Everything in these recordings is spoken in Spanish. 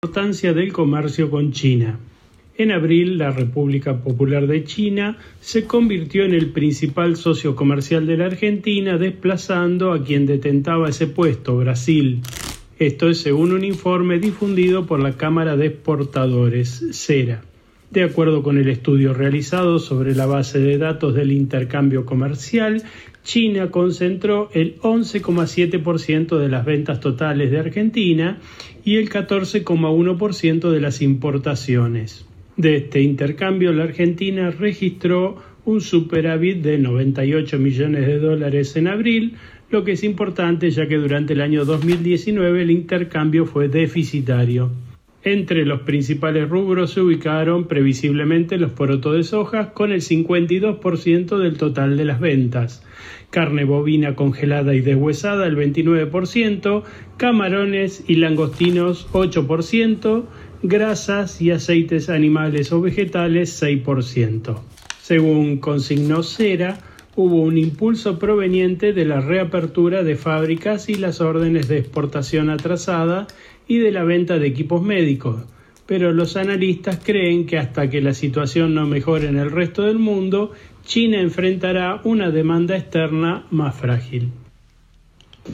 importancia del comercio con China. En abril, la República Popular de China se convirtió en el principal socio comercial de la Argentina, desplazando a quien detentaba ese puesto, Brasil. Esto es según un informe difundido por la Cámara de Exportadores, CERA. De acuerdo con el estudio realizado sobre la base de datos del intercambio comercial, China concentró el 11,7% de las ventas totales de Argentina y el 14,1% de las importaciones. De este intercambio, la Argentina registró un superávit de 98 millones de dólares en abril, lo que es importante ya que durante el año 2019 el intercambio fue deficitario. Entre los principales rubros se ubicaron previsiblemente los porotos de soja con el 52% del total de las ventas, carne bovina congelada y deshuesada el 29%, camarones y langostinos 8%, grasas y aceites animales o vegetales 6%. Según consignó Cera, hubo un impulso proveniente de la reapertura de fábricas y las órdenes de exportación atrasada y de la venta de equipos médicos, pero los analistas creen que hasta que la situación no mejore en el resto del mundo, China enfrentará una demanda externa más frágil.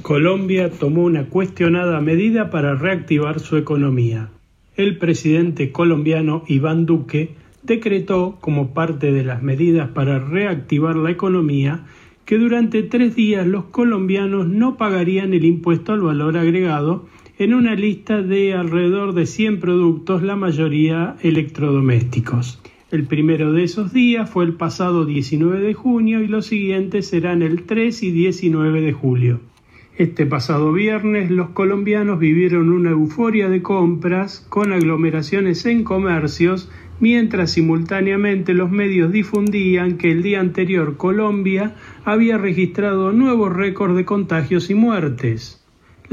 Colombia tomó una cuestionada medida para reactivar su economía. El presidente colombiano Iván Duque decretó, como parte de las medidas para reactivar la economía, que durante tres días los colombianos no pagarían el impuesto al valor agregado en una lista de alrededor de 100 productos, la mayoría electrodomésticos. El primero de esos días fue el pasado 19 de junio y los siguientes serán el 3 y 19 de julio. Este pasado viernes los colombianos vivieron una euforia de compras con aglomeraciones en comercios mientras simultáneamente los medios difundían que el día anterior Colombia había registrado nuevos récords de contagios y muertes.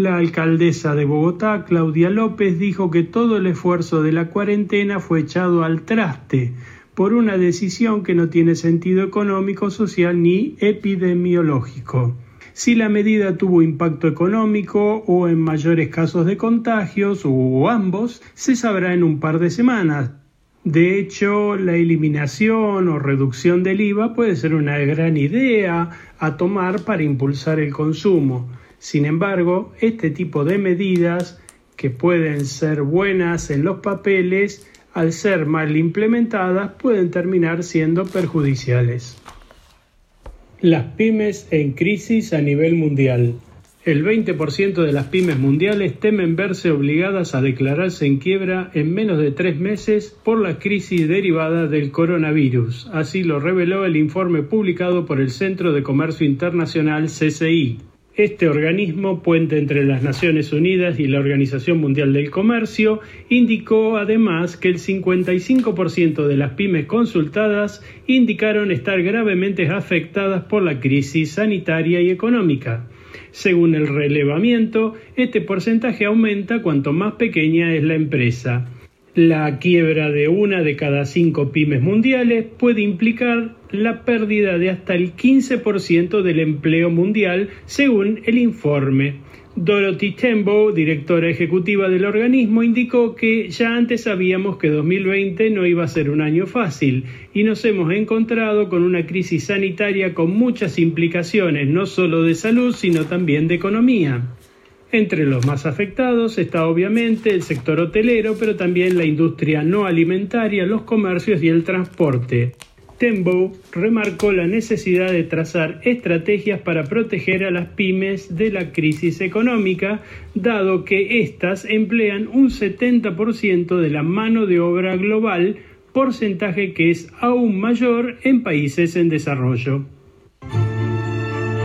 La alcaldesa de Bogotá, Claudia López, dijo que todo el esfuerzo de la cuarentena fue echado al traste por una decisión que no tiene sentido económico, social ni epidemiológico. Si la medida tuvo impacto económico o en mayores casos de contagios o ambos, se sabrá en un par de semanas. De hecho, la eliminación o reducción del IVA puede ser una gran idea a tomar para impulsar el consumo. Sin embargo, este tipo de medidas, que pueden ser buenas en los papeles, al ser mal implementadas pueden terminar siendo perjudiciales. Las pymes en crisis a nivel mundial. El 20% de las pymes mundiales temen verse obligadas a declararse en quiebra en menos de tres meses por la crisis derivada del coronavirus. Así lo reveló el informe publicado por el Centro de Comercio Internacional CCI. Este organismo, puente entre las Naciones Unidas y la Organización Mundial del Comercio, indicó además que el 55% de las pymes consultadas indicaron estar gravemente afectadas por la crisis sanitaria y económica. Según el relevamiento, este porcentaje aumenta cuanto más pequeña es la empresa. La quiebra de una de cada cinco pymes mundiales puede implicar la pérdida de hasta el 15% del empleo mundial, según el informe. Dorothy Tembo, directora ejecutiva del organismo, indicó que ya antes sabíamos que 2020 no iba a ser un año fácil y nos hemos encontrado con una crisis sanitaria con muchas implicaciones, no solo de salud, sino también de economía. Entre los más afectados está obviamente el sector hotelero, pero también la industria no alimentaria, los comercios y el transporte. Tembo remarcó la necesidad de trazar estrategias para proteger a las pymes de la crisis económica, dado que éstas emplean un 70% de la mano de obra global, porcentaje que es aún mayor en países en desarrollo.